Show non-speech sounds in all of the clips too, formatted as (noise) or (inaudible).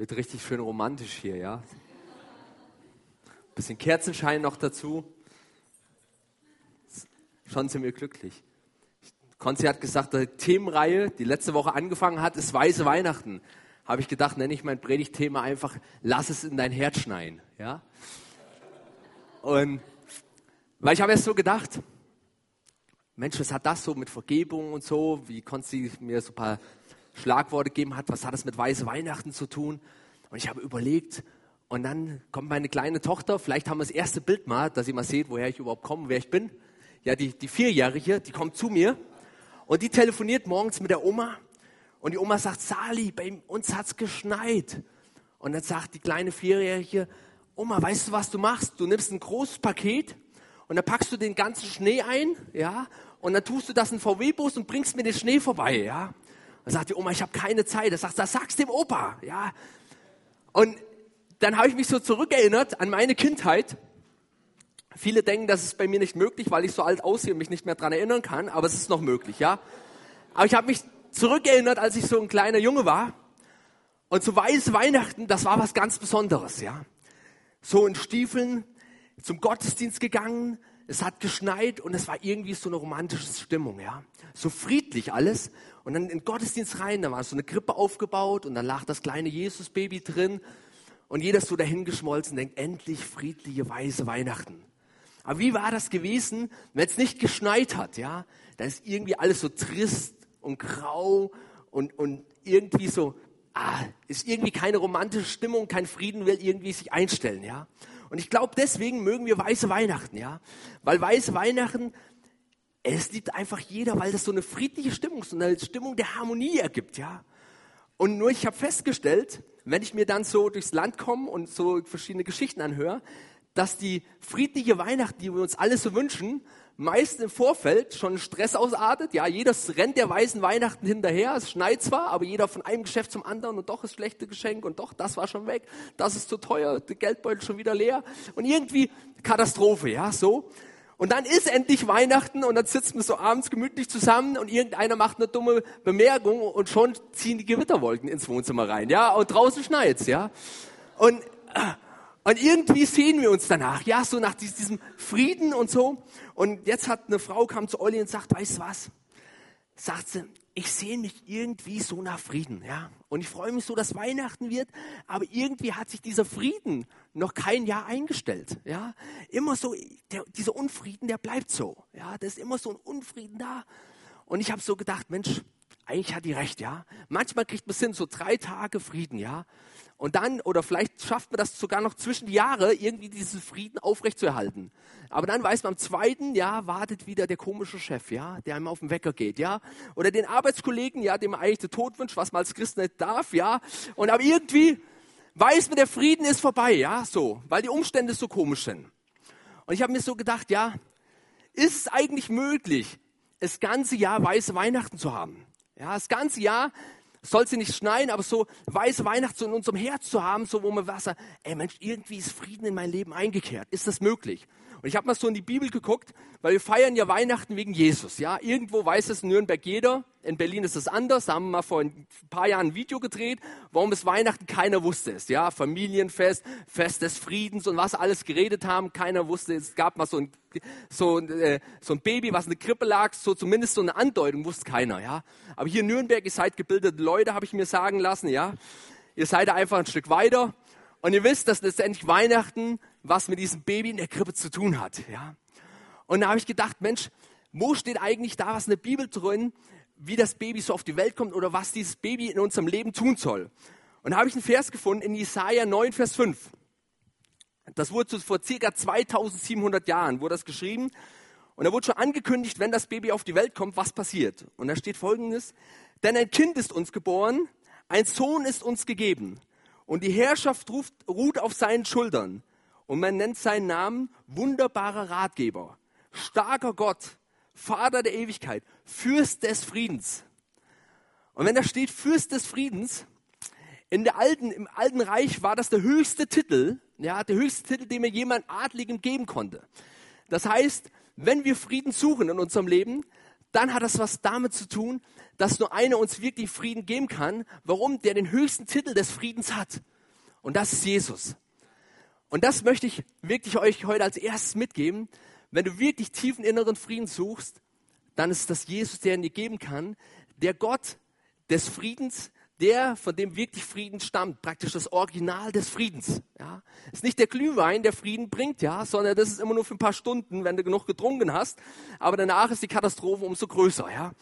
Wird richtig schön romantisch hier, ja? Bisschen Kerzenschein noch dazu. Schon sind wir glücklich. Konzi hat gesagt, die Themenreihe, die letzte Woche angefangen hat, ist Weiße Weihnachten. Habe ich gedacht, nenne ich mein Predigtthema einfach, lass es in dein Herz schneien. Ja? Und weil ich habe erst so gedacht, Mensch, was hat das so mit Vergebung und so? Wie Konzi mir so ein paar Schlagworte gegeben hat, was hat das mit Weiße Weihnachten zu tun? Und ich habe überlegt, und dann kommt meine kleine Tochter, vielleicht haben wir das erste Bild mal, dass ihr mal seht, woher ich überhaupt komme, wer ich bin. Ja, die, die Vierjährige, die kommt zu mir und die telefoniert morgens mit der Oma und die Oma sagt, Sali, bei uns hat's geschneit. Und dann sagt die kleine Vierjährige, Oma, weißt du, was du machst? Du nimmst ein großes Paket und dann packst du den ganzen Schnee ein, ja, und dann tust du das in VW-Bus und bringst mir den Schnee vorbei, ja. Dann sagt die Oma, ich habe keine Zeit. Das sagt, das sagst dem Opa, ja. Und dann habe ich mich so zurückerinnert an meine Kindheit. Viele denken, das ist bei mir nicht möglich, weil ich so alt aussehe und mich nicht mehr dran erinnern kann, aber es ist noch möglich, ja. Aber ich habe mich zurückerinnert, als ich so ein kleiner Junge war. Und zu weiß Weihnachten, das war was ganz Besonderes, ja. So in Stiefeln zum Gottesdienst gegangen, es hat geschneit und es war irgendwie so eine romantische Stimmung, ja. So friedlich alles. Und dann in den Gottesdienst rein, da war so eine Krippe aufgebaut und dann lag das kleine Jesusbaby drin und jeder ist so dahingeschmolzen, denkt, endlich friedliche, weiße Weihnachten. Aber wie war das gewesen, wenn es nicht geschneit hat, ja? Da ist irgendwie alles so trist und grau und, und irgendwie so, ah, ist irgendwie keine romantische Stimmung, kein Frieden will irgendwie sich einstellen, ja? Und ich glaube, deswegen mögen wir weiße Weihnachten, ja? Weil weiße Weihnachten, es liebt einfach jeder, weil das so eine friedliche Stimmung, so eine Stimmung der Harmonie ergibt, ja? Und nur ich habe festgestellt, wenn ich mir dann so durchs Land komme und so verschiedene Geschichten anhöre, dass die friedliche Weihnacht, die wir uns alle so wünschen, meist im Vorfeld schon Stress ausartet. Ja, jeder rennt der weißen Weihnachten hinterher. Es schneit zwar, aber jeder von einem Geschäft zum anderen und doch ist schlechte Geschenk und doch, das war schon weg. Das ist zu teuer, der Geldbeutel schon wieder leer. Und irgendwie Katastrophe, ja, so. Und dann ist endlich Weihnachten und dann sitzen wir so abends gemütlich zusammen und irgendeiner macht eine dumme Bemerkung und schon ziehen die Gewitterwolken ins Wohnzimmer rein, ja, und draußen schneit's, ja. Und, und irgendwie sehen wir uns danach, ja, so nach diesem Frieden und so. Und jetzt hat eine Frau kam zu Olli und sagt, weißt du was? Sagt sie, ich sehe mich irgendwie so nach Frieden, ja. Und ich freue mich so, dass Weihnachten wird, aber irgendwie hat sich dieser Frieden noch kein Jahr eingestellt, ja. Immer so, der, dieser Unfrieden, der bleibt so, ja. Da ist immer so ein Unfrieden da. Und ich habe so gedacht, Mensch, eigentlich hat die recht, ja. Manchmal kriegt man hin, so drei Tage Frieden, ja. Und dann, oder vielleicht schafft man das sogar noch zwischen die Jahre, irgendwie diesen Frieden aufrechtzuerhalten. Aber dann weiß man, am zweiten Jahr wartet wieder der komische Chef, ja, der einem auf den Wecker geht, ja. Oder den Arbeitskollegen, ja, dem man eigentlich den Tod wünscht, was man als Christ nicht darf, ja. Und aber irgendwie weiß man, der Frieden ist vorbei, ja, so, weil die Umstände so komisch sind. Und ich habe mir so gedacht, ja, ist es eigentlich möglich, das ganze Jahr weiße Weihnachten zu haben? Ja, das ganze Jahr soll sie nicht schneien, aber so weiße Weihnachten in unserem Herz zu haben, so wo man Wasser, ey Mensch, irgendwie ist Frieden in mein Leben eingekehrt. Ist das möglich? Und ich habe mal so in die Bibel geguckt, weil wir feiern ja Weihnachten wegen Jesus. Ja, irgendwo weiß es in Nürnberg jeder. In Berlin ist es anders. Da haben wir mal vor ein paar Jahren ein Video gedreht, warum es Weihnachten keiner wusste es. Ja, Familienfest, Fest des Friedens und was alles geredet haben, keiner wusste. Es gab mal so ein so, äh, so ein Baby, was in der Krippe lag, so zumindest so eine Andeutung wusste keiner. Ja, aber hier in Nürnberg, ihr seid gebildete Leute, habe ich mir sagen lassen. Ja, ihr seid einfach ein Stück weiter. Und ihr wisst, dass letztendlich Weihnachten was mit diesem Baby in der Krippe zu tun hat. Ja? Und da habe ich gedacht, Mensch, wo steht eigentlich da was in der Bibel drin, wie das Baby so auf die Welt kommt oder was dieses Baby in unserem Leben tun soll? Und da habe ich einen Vers gefunden in Jesaja 9, Vers 5. Das wurde vor circa 2700 Jahren, wurde das geschrieben. Und da wurde schon angekündigt, wenn das Baby auf die Welt kommt, was passiert. Und da steht folgendes, denn ein Kind ist uns geboren, ein Sohn ist uns gegeben. Und die Herrschaft ruft, ruht auf seinen Schultern. Und man nennt seinen Namen wunderbarer Ratgeber, starker Gott, Vater der Ewigkeit, Fürst des Friedens. Und wenn da steht Fürst des Friedens, in der alten, im alten Reich war das der höchste Titel, ja, der höchste Titel, den mir jemand Adligem geben konnte. Das heißt, wenn wir Frieden suchen in unserem Leben, dann hat das was damit zu tun, dass nur einer uns wirklich Frieden geben kann. Warum? Der den höchsten Titel des Friedens hat. Und das ist Jesus. Und das möchte ich wirklich euch heute als erstes mitgeben. Wenn du wirklich tiefen inneren Frieden suchst, dann ist das Jesus, der ihn dir geben kann, der Gott des Friedens, der, von dem wirklich Frieden stammt, praktisch das Original des Friedens. Ja, ist nicht der Glühwein, der Frieden bringt, ja, sondern das ist immer nur für ein paar Stunden, wenn du genug getrunken hast. Aber danach ist die Katastrophe umso größer, ja.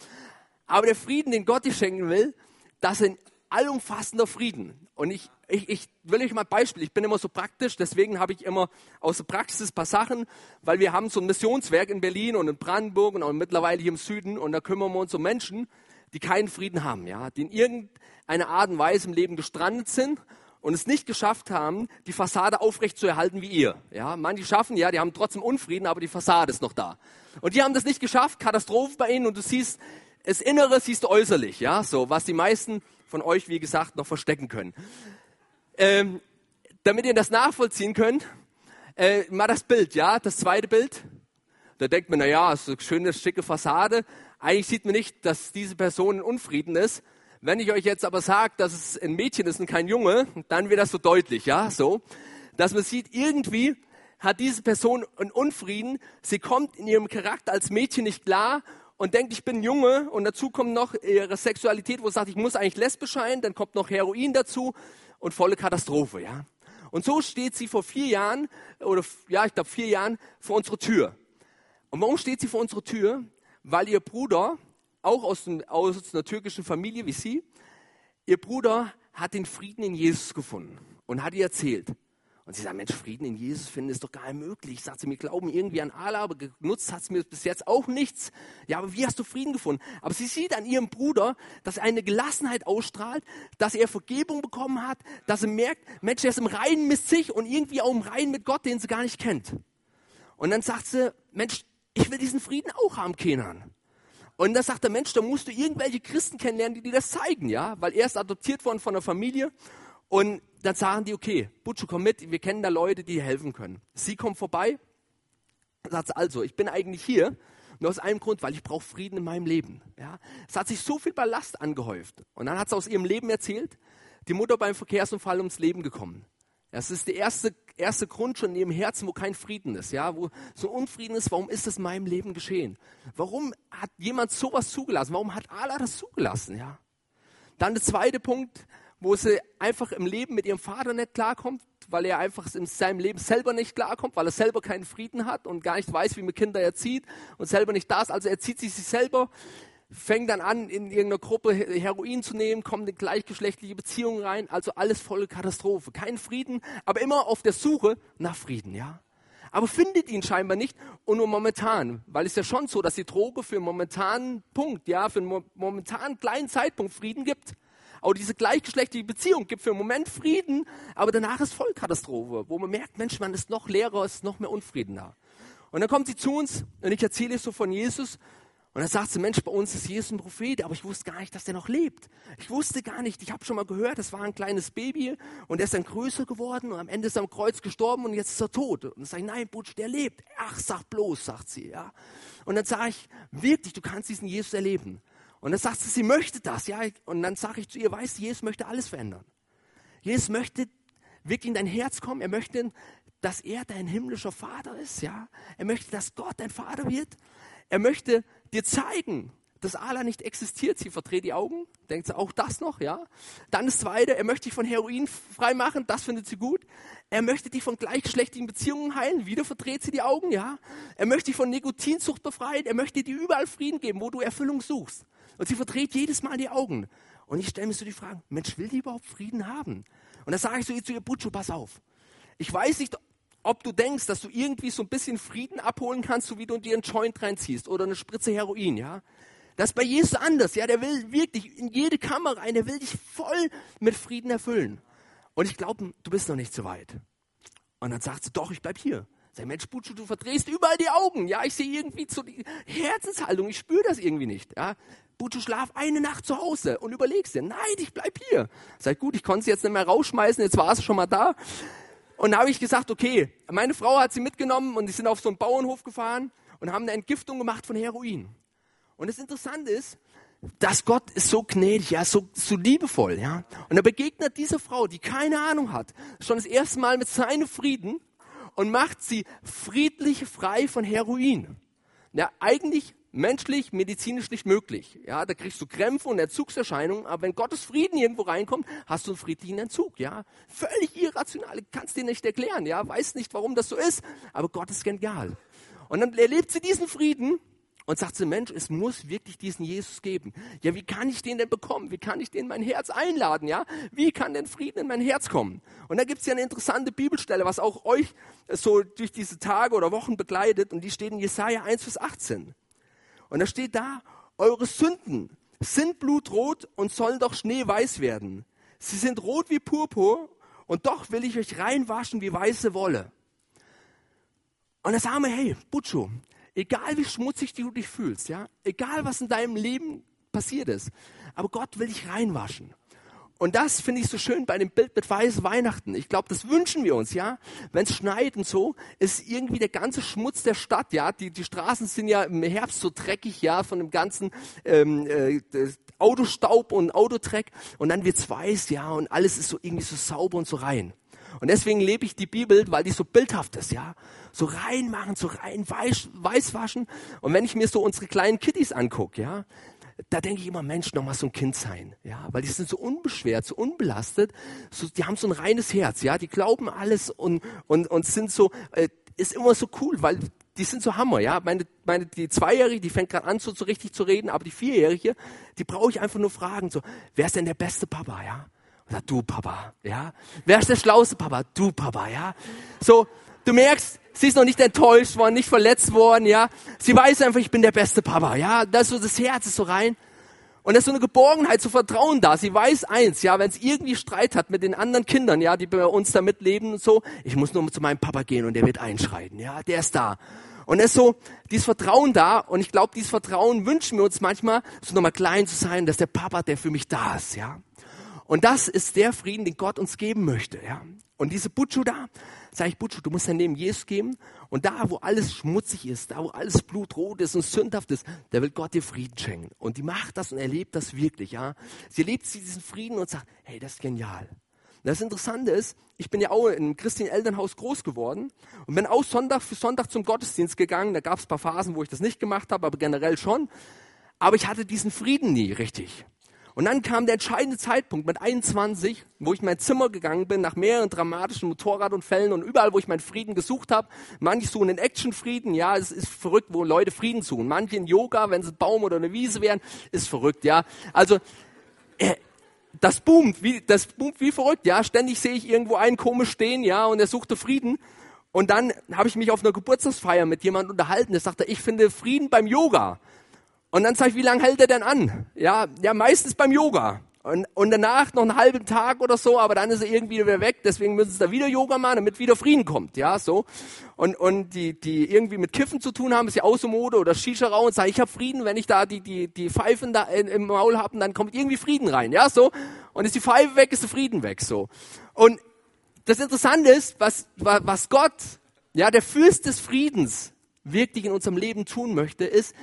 Aber der Frieden, den Gott dir schenken will, das ist ein allumfassender Frieden. Und ich, ich, ich will euch mal ein Beispiel. Ich bin immer so praktisch, deswegen habe ich immer aus der Praxis ein paar Sachen, weil wir haben so ein Missionswerk in Berlin und in Brandenburg und auch mittlerweile hier im Süden und da kümmern wir uns um Menschen, die keinen Frieden haben, ja, die in irgendeiner Art und Weise im Leben gestrandet sind und es nicht geschafft haben, die Fassade aufrecht zu erhalten wie ihr. Ja, manche schaffen, ja, die haben trotzdem Unfrieden, aber die Fassade ist noch da. Und die haben das nicht geschafft, Katastrophe bei ihnen und du siehst, das Innere siehst du äußerlich, ja, so, was die meisten von euch, wie gesagt, noch verstecken können. Ähm, damit ihr das nachvollziehen könnt, äh, mal das Bild, ja, das zweite Bild. Da denkt man, na ja, ist eine schöne, schicke Fassade, eigentlich sieht man nicht, dass diese Person in Unfrieden ist. Wenn ich euch jetzt aber sage, dass es ein Mädchen ist und kein Junge, dann wird das so deutlich, ja, so. Dass man sieht, irgendwie hat diese Person einen Unfrieden. Sie kommt in ihrem Charakter als Mädchen nicht klar und denkt, ich bin Junge und dazu kommt noch ihre Sexualität, wo sie sagt, ich muss eigentlich lesbisch sein, dann kommt noch Heroin dazu und volle Katastrophe, ja. Und so steht sie vor vier Jahren, oder ja, ich glaube vier Jahren, vor unserer Tür. Und warum steht sie vor unserer Tür? Weil ihr Bruder, auch aus, dem, aus einer türkischen Familie wie sie, ihr Bruder hat den Frieden in Jesus gefunden und hat ihr erzählt. Und sie sagt, Mensch, Frieden in Jesus finden ist doch gar nicht möglich. Sagt sie, wir glauben irgendwie an Allah, aber genutzt hat es mir bis jetzt auch nichts. Ja, aber wie hast du Frieden gefunden? Aber sie sieht an ihrem Bruder, dass er eine Gelassenheit ausstrahlt, dass er Vergebung bekommen hat, dass er merkt, Mensch, er ist im Reinen mit sich und irgendwie auch im Reinen mit Gott, den sie gar nicht kennt. Und dann sagt sie, Mensch, ich will diesen Frieden auch haben, Kenan. Und da sagt der Mensch, da musst du irgendwelche Christen kennenlernen, die dir das zeigen, ja, weil er ist adoptiert worden von einer Familie. Und dann sagen die, okay, Butcho, komm mit, wir kennen da Leute, die helfen können. Sie kommt vorbei, sagt also, ich bin eigentlich hier, nur aus einem Grund, weil ich brauche Frieden in meinem Leben. Ja, es hat sich so viel Ballast angehäuft. Und dann hat sie aus ihrem Leben erzählt, die Mutter beim Verkehrsunfall ums Leben gekommen. Das ist der erste, erste Grund schon in ihrem Herzen, wo kein Frieden ist, ja, wo so Unfrieden ist. Warum ist das in meinem Leben geschehen? Warum hat jemand sowas zugelassen? Warum hat Allah das zugelassen, ja? Dann der zweite Punkt, wo sie einfach im Leben mit ihrem Vater nicht klarkommt, weil er einfach in seinem Leben selber nicht klarkommt, weil er selber keinen Frieden hat und gar nicht weiß, wie man Kinder erzieht und selber nicht da ist. Also er zieht sich selber fängt dann an, in irgendeiner Gruppe Heroin zu nehmen, kommt in gleichgeschlechtliche Beziehungen rein, also alles volle Katastrophe. Kein Frieden, aber immer auf der Suche nach Frieden, ja. Aber findet ihn scheinbar nicht und nur momentan, weil es ja schon so, dass die Droge für einen momentanen Punkt, ja, für einen momentanen kleinen Zeitpunkt Frieden gibt. Auch diese gleichgeschlechtliche Beziehung gibt für einen Moment Frieden, aber danach ist Vollkatastrophe, wo man merkt, Mensch, man ist noch leerer, ist noch mehr Unfrieden da. Und dann kommt sie zu uns und ich erzähle so von Jesus und dann sagt sie, Mensch, bei uns ist Jesus ein Prophet, aber ich wusste gar nicht, dass der noch lebt. Ich wusste gar nicht, ich habe schon mal gehört, das war ein kleines Baby und er ist dann größer geworden und am Ende ist er am Kreuz gestorben und jetzt ist er tot. Und dann sage ich, nein, Butch, der lebt. Ach, sag bloß, sagt sie. ja. Und dann sage ich, wirklich, du kannst diesen Jesus erleben. Und dann sagt sie, sie möchte das. ja. Und dann sage ich zu ihr, weißt du, Jesus möchte alles verändern. Jesus möchte wirklich in dein Herz kommen. Er möchte, dass er dein himmlischer Vater ist. ja. Er möchte, dass Gott dein Vater wird. Er möchte dir zeigen, dass Allah nicht existiert. Sie verdreht die Augen, denkt sie auch das noch, ja. Dann das zweite, er möchte dich von Heroin frei machen, das findet sie gut. Er möchte dich von gleichgeschlechtlichen Beziehungen heilen, wieder verdreht sie die Augen, ja. Er möchte dich von Nikotinsucht befreien, er möchte dir überall Frieden geben, wo du Erfüllung suchst. Und sie verdreht jedes Mal die Augen. Und ich stelle mir so die Frage, Mensch, will die überhaupt Frieden haben? Und da sage ich so zu ihr, Butcho, pass auf. Ich weiß nicht, ob du denkst, dass du irgendwie so ein bisschen Frieden abholen kannst, so wie du dir einen Joint reinziehst oder eine Spritze Heroin, ja. Das ist bei Jesus anders, ja. Der will wirklich in jede Kammer rein, der will dich voll mit Frieden erfüllen. Und ich glaube, du bist noch nicht so weit. Und dann sagt sie, doch, ich bleib hier. Sag, Mensch, Butschu, du verdrehst überall die Augen. Ja, ich sehe irgendwie so die Herzenshaltung, ich spüre das irgendwie nicht. Ja, Butschu, schlaf eine Nacht zu Hause und überlegst dir, nein, ich bleib hier. Sag, gut, ich konnte sie jetzt nicht mehr rausschmeißen, jetzt war es schon mal da. Und da habe ich gesagt, okay, meine Frau hat sie mitgenommen und die sind auf so einen Bauernhof gefahren und haben eine Entgiftung gemacht von Heroin. Und das Interessante ist, dass Gott ist so gnädig, ja, so, so liebevoll, ja. Und er begegnet dieser Frau, die keine Ahnung hat, schon das erste Mal mit seinem Frieden und macht sie friedlich frei von Heroin. Ja, eigentlich menschlich, medizinisch nicht möglich. Ja, da kriegst du Krämpfe und Entzugserscheinungen, aber wenn Gottes Frieden irgendwo reinkommt, hast du einen friedlichen Entzug. Ja, völlig irrational, kannst dir nicht erklären. Ja, weiß nicht, warum das so ist, aber Gott ist genial. Und dann erlebt sie diesen Frieden und sagt sie, Mensch, es muss wirklich diesen Jesus geben. Ja, wie kann ich den denn bekommen? Wie kann ich den in mein Herz einladen? Ja, wie kann denn Frieden in mein Herz kommen? Und da gibt es ja eine interessante Bibelstelle, was auch euch so durch diese Tage oder Wochen begleitet und die steht in Jesaja 1 bis 18. Und da steht da, eure Sünden sind blutrot und sollen doch schneeweiß werden. Sie sind rot wie Purpur und doch will ich euch reinwaschen wie weiße Wolle. Und da sagen wir, hey, Butcho, egal wie schmutzig du dich fühlst, ja, egal was in deinem Leben passiert ist, aber Gott will dich reinwaschen. Und das finde ich so schön bei dem Bild mit weiß Weihnachten. Ich glaube, das wünschen wir uns, ja. Wenn es schneit und so, ist irgendwie der ganze Schmutz der Stadt, ja. Die, die Straßen sind ja im Herbst so dreckig, ja, von dem ganzen ähm, äh, Autostaub und Autodreck. Und dann wird's weiß, ja, und alles ist so irgendwie so sauber und so rein. Und deswegen lebe ich die Bibel, weil die so bildhaft ist, ja. So reinmachen, so rein weiß, weiß waschen. Und wenn ich mir so unsere kleinen Kitties angucke, ja, da denke ich immer, Mensch, noch mal so ein Kind sein, ja, weil die sind so unbeschwert, so unbelastet, so, die haben so ein reines Herz, ja, die glauben alles und und und sind so, äh, ist immer so cool, weil die sind so Hammer, ja. Meine, meine die Zweijährige, die fängt gerade an, so, so richtig zu reden, aber die Vierjährige, die brauche ich einfach nur fragen, so, wer ist denn der beste Papa, ja? Sagt, du Papa, ja. Wer ist der schlauste Papa? Du Papa, ja. So, du merkst, Sie ist noch nicht enttäuscht worden, nicht verletzt worden, ja. Sie weiß einfach, ich bin der beste Papa, ja. Das ist so, das Herz ist so rein. Und da ist so eine Geborgenheit, so Vertrauen da. Sie weiß eins, ja, wenn es irgendwie Streit hat mit den anderen Kindern, ja, die bei uns da mitleben und so, ich muss nur zu meinem Papa gehen und der wird einschreiten, ja, der ist da. Und es ist so, dieses Vertrauen da, und ich glaube, dieses Vertrauen wünschen wir uns manchmal, so nochmal klein zu sein, dass der Papa, der für mich da ist, ja. Und das ist der Frieden, den Gott uns geben möchte, ja. Und diese Butchu da, sage ich, Butchu, du musst dein Leben Jesus geben. Und da, wo alles schmutzig ist, da, wo alles blutrot ist und sündhaft ist, da will Gott dir Frieden schenken. Und die macht das und erlebt das wirklich, ja. Sie erlebt diesen Frieden und sagt, hey, das ist genial. Das Interessante ist, ich bin ja auch in einem christlichen Elternhaus groß geworden und bin auch Sonntag für Sonntag zum Gottesdienst gegangen. Da gab es ein paar Phasen, wo ich das nicht gemacht habe, aber generell schon. Aber ich hatte diesen Frieden nie richtig. Und dann kam der entscheidende Zeitpunkt mit 21, wo ich in mein Zimmer gegangen bin, nach mehreren dramatischen Motorradunfällen und überall, wo ich meinen Frieden gesucht habe. Manche suchen den Actionfrieden, ja, es ist verrückt, wo Leute Frieden suchen. Manche in Yoga, wenn sie ein Baum oder eine Wiese wären, ist verrückt, ja. Also, äh, das boomt, wie, das boomt wie verrückt, ja. Ständig sehe ich irgendwo einen komisch stehen, ja, und er suchte Frieden. Und dann habe ich mich auf einer Geburtstagsfeier mit jemandem unterhalten, der sagte, ich finde Frieden beim Yoga. Und dann sage ich, wie lange hält er denn an? Ja, ja, meistens beim Yoga. Und, und danach noch einen halben Tag oder so, aber dann ist er irgendwie wieder weg. Deswegen müssen sie da wieder Yoga machen, damit wieder Frieden kommt. Ja, so. Und, und die, die irgendwie mit Kiffen zu tun haben, ist ja so Mode oder Shisha-Rauch und sagen, ich habe Frieden, wenn ich da die, die, die Pfeifen da im Maul habe, dann kommt irgendwie Frieden rein. Ja, so. Und ist die Pfeife weg, ist der Frieden weg. So. Und das Interessante ist, was, was Gott, ja, der Fürst des Friedens wirklich in unserem Leben tun möchte, ist,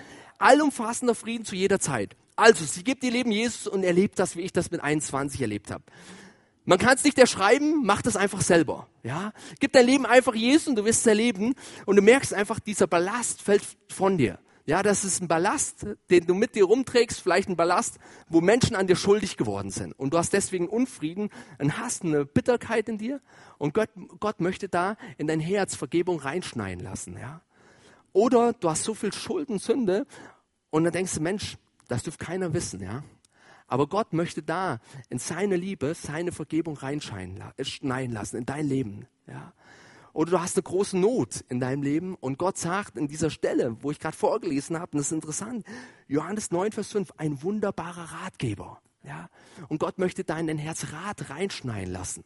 allumfassender Frieden zu jeder Zeit. Also, sie gibt ihr Leben Jesus und erlebt das, wie ich das mit 21 erlebt habe. Man kann es nicht erschreiben, mach das einfach selber. Ja, gib dein Leben einfach Jesus und du wirst es erleben und du merkst einfach, dieser Ballast fällt von dir. Ja, das ist ein Ballast, den du mit dir rumträgst, vielleicht ein Ballast, wo Menschen an dir schuldig geworden sind. Und du hast deswegen Unfrieden, einen Hass, eine Bitterkeit in dir. Und Gott, Gott möchte da in dein Herz Vergebung reinschneiden lassen. Ja, oder du hast so viel Schuld und Sünde und dann denkst du, Mensch, das dürfte keiner wissen, ja. Aber Gott möchte da in seine Liebe, seine Vergebung reinschneiden lassen in dein Leben, ja. Oder du hast eine große Not in deinem Leben und Gott sagt in dieser Stelle, wo ich gerade vorgelesen habe, und das ist interessant, Johannes 9, Vers 5, ein wunderbarer Ratgeber. Ja? Und Gott möchte da in dein Herz Rat reinschneiden lassen.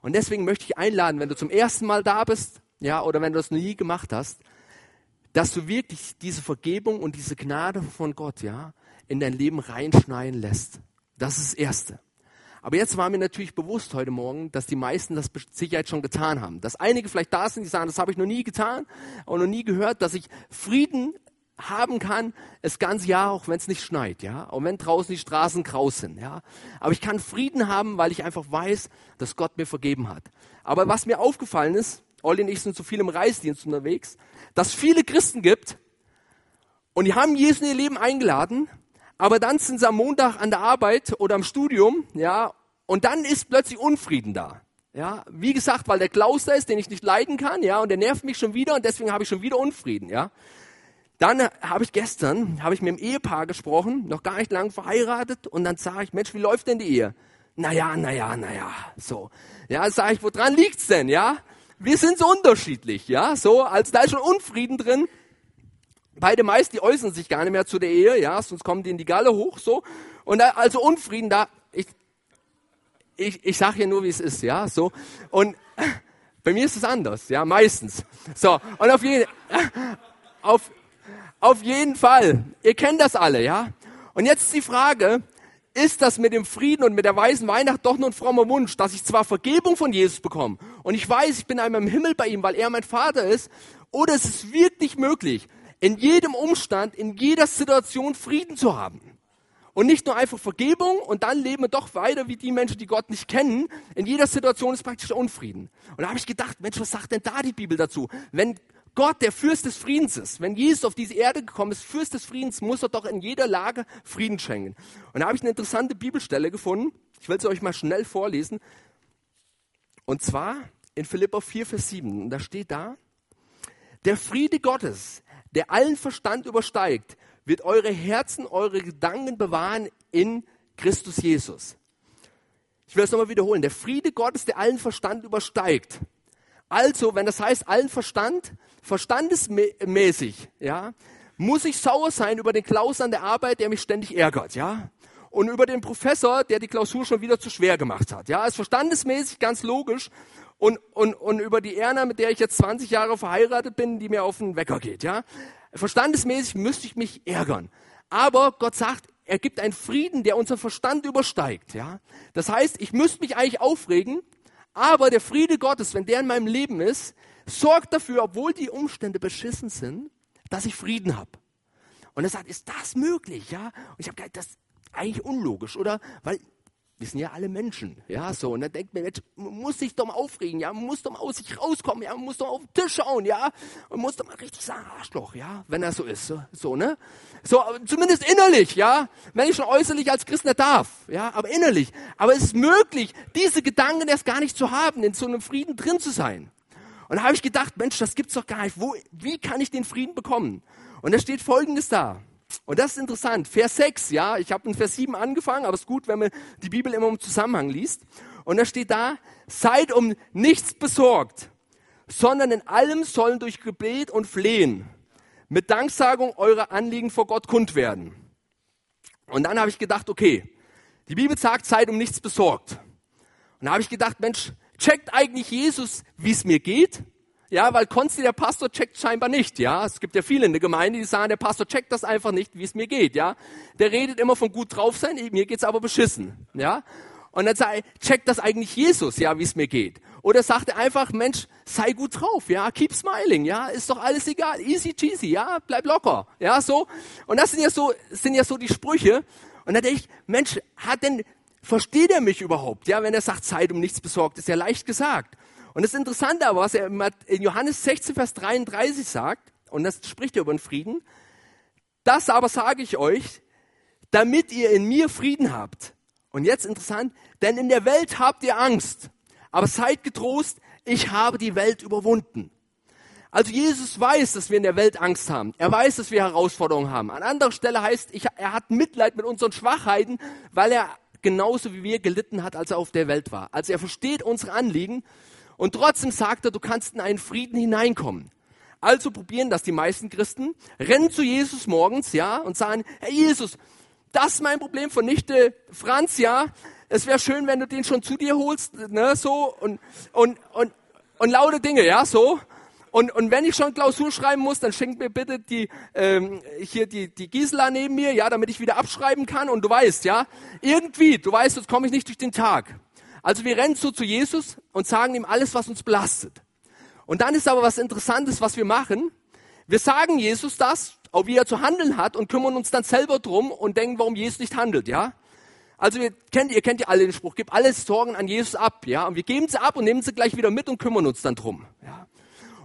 Und deswegen möchte ich einladen, wenn du zum ersten Mal da bist, ja, oder wenn du das nie gemacht hast, dass du wirklich diese Vergebung und diese Gnade von Gott, ja, in dein Leben reinschneiden lässt. Das ist das Erste. Aber jetzt war mir natürlich bewusst heute Morgen, dass die meisten das mit Sicherheit schon getan haben. Dass einige vielleicht da sind, die sagen, das habe ich noch nie getan und noch nie gehört, dass ich Frieden haben kann, das ganze Jahr, auch wenn es nicht schneit, ja, und wenn draußen die Straßen grau sind, ja. Aber ich kann Frieden haben, weil ich einfach weiß, dass Gott mir vergeben hat. Aber was mir aufgefallen ist, Olli und ich sind zu viel im Reisdienst unterwegs, dass viele Christen gibt und die haben Jesus in ihr Leben eingeladen, aber dann sind sie am Montag an der Arbeit oder am Studium, ja, und dann ist plötzlich Unfrieden da. Ja, wie gesagt, weil der Klaus da ist, den ich nicht leiden kann, ja, und der nervt mich schon wieder und deswegen habe ich schon wieder Unfrieden, ja. Dann habe ich gestern, habe ich mit dem Ehepaar gesprochen, noch gar nicht lang verheiratet, und dann sage ich, Mensch, wie läuft denn die Ehe? Naja, naja, naja, so. Ja, sage ich, woran liegt's denn, ja? Wir sind so unterschiedlich, ja, so, als da ist schon Unfrieden drin. Beide meist, die äußern sich gar nicht mehr zu der Ehe, ja, sonst kommen die in die Galle hoch, so. Und da, also Unfrieden da, ich, ich, ich sage hier nur, wie es ist, ja, so. Und bei mir ist es anders, ja, meistens. So, und auf jeden, auf, auf jeden Fall. Ihr kennt das alle, ja? Und jetzt die Frage, ist das mit dem Frieden und mit der weißen Weihnacht doch nur ein frommer Wunsch, dass ich zwar Vergebung von Jesus bekomme und ich weiß, ich bin einmal im Himmel bei ihm, weil er mein Vater ist, oder ist es wirklich möglich, in jedem Umstand, in jeder Situation Frieden zu haben? Und nicht nur einfach Vergebung und dann leben wir doch weiter wie die Menschen, die Gott nicht kennen. In jeder Situation ist praktisch der Unfrieden. Und da habe ich gedacht, Mensch, was sagt denn da die Bibel dazu? Wenn Gott der Fürst des Friedens ist, wenn Jesus auf diese Erde gekommen ist, Fürst des Friedens, muss er doch in jeder Lage Frieden schenken. Und da habe ich eine interessante Bibelstelle gefunden. Ich will sie euch mal schnell vorlesen. Und zwar in Philippa 4, Vers 7. Und da steht da, der Friede Gottes, der allen Verstand übersteigt, wird eure Herzen, eure Gedanken bewahren in Christus Jesus. Ich will es nochmal wiederholen. Der Friede Gottes, der allen Verstand übersteigt. Also, wenn das heißt allen Verstand, verstandesmäßig, ja, muss ich sauer sein über den Klaus an der Arbeit, der mich ständig ärgert, ja, und über den Professor, der die Klausur schon wieder zu schwer gemacht hat, ja, ist verstandesmäßig ganz logisch und, und, und über die Erna, mit der ich jetzt 20 Jahre verheiratet bin, die mir auf den Wecker geht, ja, verstandesmäßig müsste ich mich ärgern. Aber Gott sagt, er gibt einen Frieden, der unseren Verstand übersteigt, ja. Das heißt, ich müsste mich eigentlich aufregen, aber der Friede Gottes, wenn der in meinem Leben ist, sorgt dafür, obwohl die Umstände beschissen sind, dass ich Frieden habe. Und er sagt, ist das möglich? Ja? Und ich habe gedacht, das ist eigentlich unlogisch, oder? Weil wir sind ja alle Menschen, ja, so. Und dann denkt man, Mensch, man muss sich doch mal aufregen, ja, man muss doch mal aus sich rauskommen, ja, man muss doch mal auf den Tisch schauen, ja, und muss doch mal richtig sagen, Arschloch, ja, wenn das so ist, so, so, ne? So, zumindest innerlich, ja, wenn ich schon äußerlich als Christ nicht darf, ja, aber innerlich. Aber es ist möglich, diese Gedanken erst gar nicht zu haben, in so einem Frieden drin zu sein. Und da habe ich gedacht, Mensch, das gibt's doch gar nicht. Wo, wie kann ich den Frieden bekommen? Und da steht Folgendes da. Und das ist interessant. Vers 6, ja, ich habe in Vers 7 angefangen, aber es ist gut, wenn man die Bibel immer im Zusammenhang liest. Und da steht da, seid um nichts besorgt, sondern in allem sollen durch Gebet und Flehen mit Danksagung eure Anliegen vor Gott kund werden. Und dann habe ich gedacht, okay, die Bibel sagt, seid um nichts besorgt. Und da habe ich gedacht, Mensch, checkt eigentlich Jesus, wie es mir geht? Ja, weil Konsti, der Pastor, checkt scheinbar nicht, ja. Es gibt ja viele in der Gemeinde, die sagen, der Pastor checkt das einfach nicht, wie es mir geht, ja. Der redet immer von gut drauf sein, mir geht's aber beschissen, ja. Und dann sagt checkt das eigentlich Jesus, ja, wie es mir geht? Oder sagt er einfach, Mensch, sei gut drauf, ja, keep smiling, ja, ist doch alles egal, easy cheesy, ja, bleib locker, ja, so. Und das sind ja so, sind ja so die Sprüche. Und dann denke ich, Mensch, hat denn versteht er mich überhaupt? Ja, wenn er sagt, Zeit um nichts besorgt, ist ja leicht gesagt. Und das Interessante aber, was er in Johannes 16, Vers 33 sagt, und das spricht er über den Frieden, das aber sage ich euch, damit ihr in mir Frieden habt. Und jetzt interessant, denn in der Welt habt ihr Angst, aber seid getrost, ich habe die Welt überwunden. Also Jesus weiß, dass wir in der Welt Angst haben. Er weiß, dass wir Herausforderungen haben. An anderer Stelle heißt, ich, er hat Mitleid mit unseren Schwachheiten, weil er genauso wie wir gelitten hat, als er auf der Welt war. Also er versteht unsere Anliegen und trotzdem sagt er, du kannst in einen Frieden hineinkommen. Also probieren das die meisten Christen, rennen zu Jesus morgens, ja, und sagen, Herr Jesus, das ist mein Problem von Nichte Franz, ja. Es wäre schön, wenn du den schon zu dir holst, ne, so, und, und, und, und laute Dinge, ja, so. Und, und wenn ich schon Klausur schreiben muss, dann schenkt mir bitte die, ähm, hier die, die Gisela neben mir, ja, damit ich wieder abschreiben kann. Und du weißt, ja, irgendwie, du weißt, jetzt komme ich nicht durch den Tag. Also wir rennen so zu Jesus und sagen ihm alles, was uns belastet. Und dann ist aber was Interessantes, was wir machen. Wir sagen Jesus das, auch wie er zu handeln hat und kümmern uns dann selber drum und denken, warum Jesus nicht handelt, ja? Also wir kennt, ihr kennt ja alle den Spruch, gib alle Sorgen an Jesus ab, ja? Und wir geben sie ab und nehmen sie gleich wieder mit und kümmern uns dann drum, ja?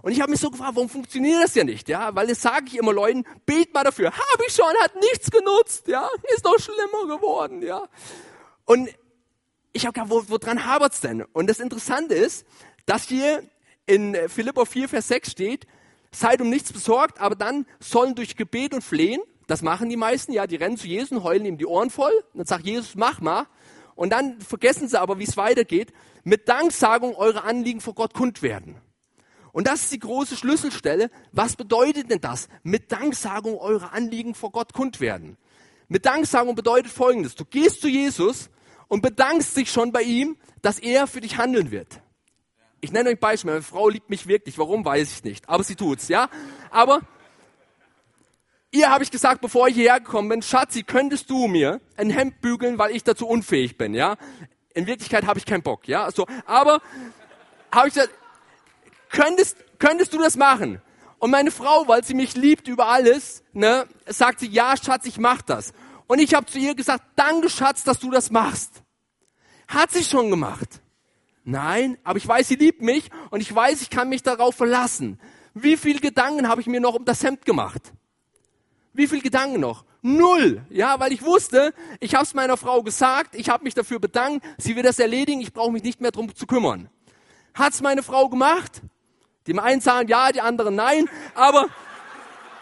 Und ich habe mich so gefragt, warum funktioniert das ja nicht, ja? Weil das sage ich immer Leuten, bet mal dafür. Habe ich schon, hat nichts genutzt, ja? Ist doch schlimmer geworden, ja? Und ich habe gedacht, wo, woran habert's denn? Und das Interessante ist, dass hier in Philippa 4, Vers 6 steht, seid um nichts besorgt, aber dann sollen durch Gebet und Flehen, das machen die meisten, ja, die rennen zu Jesus und heulen ihm die Ohren voll. Und dann sagt Jesus, mach mal. Und dann vergessen sie aber, wie es weitergeht, mit Danksagung eure Anliegen vor Gott kund werden. Und das ist die große Schlüsselstelle. Was bedeutet denn das? Mit Danksagung eure Anliegen vor Gott kund werden. Mit Danksagung bedeutet Folgendes. Du gehst zu Jesus und bedankst dich schon bei ihm, dass er für dich handeln wird. Ich nenne euch ein Beispiel. Meine Frau liebt mich wirklich. Warum, weiß ich nicht. Aber sie tut's, ja? Aber ihr habe ich gesagt, bevor ich hierher gekommen bin, Schatzi, könntest du mir ein Hemd bügeln, weil ich dazu unfähig bin, ja? In Wirklichkeit habe ich keinen Bock, ja? So, aber habe ich gesagt, könntest, könntest du das machen? Und meine Frau, weil sie mich liebt über alles, ne, sagt sie, ja, Schatz, ich mach das. Und ich habe zu ihr gesagt, danke, Schatz, dass du das machst. Hat sie schon gemacht. Nein, aber ich weiß, sie liebt mich und ich weiß, ich kann mich darauf verlassen. Wie viele Gedanken habe ich mir noch um das Hemd gemacht? Wie viele Gedanken noch? Null. Ja, weil ich wusste, ich habe es meiner Frau gesagt, ich habe mich dafür bedankt, sie wird das erledigen, ich brauche mich nicht mehr drum zu kümmern. Hat's meine Frau gemacht? Die einen sagen ja, die anderen nein, aber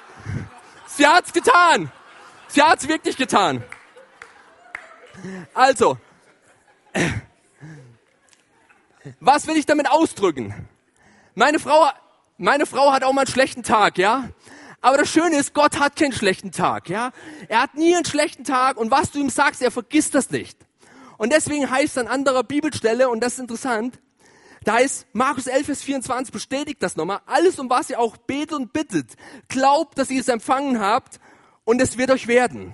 (laughs) sie hat's getan. Sie hat's wirklich getan. Also, was will ich damit ausdrücken? Meine Frau, meine Frau hat auch mal einen schlechten Tag, ja? Aber das Schöne ist, Gott hat keinen schlechten Tag, ja? Er hat nie einen schlechten Tag und was du ihm sagst, er vergisst das nicht. Und deswegen heißt an anderer Bibelstelle, und das ist interessant, da heißt Markus 11, Vers 24 bestätigt das nochmal. Alles, um was ihr auch betet und bittet, glaubt, dass ihr es empfangen habt und es wird euch werden.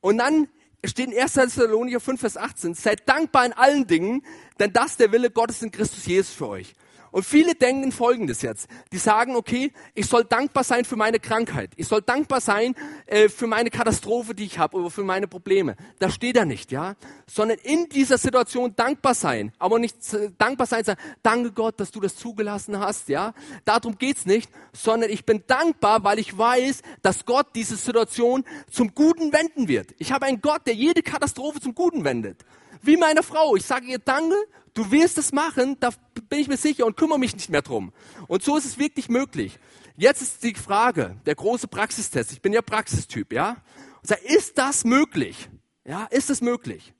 Und dann steht in 1. Thessalonicher 5, Vers 18, seid dankbar in allen Dingen, denn das der Wille Gottes in Christus Jesus für euch. Und viele denken Folgendes jetzt. Die sagen, okay, ich soll dankbar sein für meine Krankheit. Ich soll dankbar sein äh, für meine Katastrophe, die ich habe oder für meine Probleme. Da steht er nicht, ja. Sondern in dieser Situation dankbar sein. Aber nicht äh, dankbar sein, sagen, danke Gott, dass du das zugelassen hast, ja. Darum geht's nicht. Sondern ich bin dankbar, weil ich weiß, dass Gott diese Situation zum Guten wenden wird. Ich habe einen Gott, der jede Katastrophe zum Guten wendet. Wie meine Frau. Ich sage ihr Danke, du wirst es machen, da bin ich mir sicher und kümmere mich nicht mehr drum. Und so ist es wirklich möglich. Jetzt ist die Frage, der große Praxistest. Ich bin ja Praxistyp, ja? Sage, ist das möglich? Ja, ist es möglich?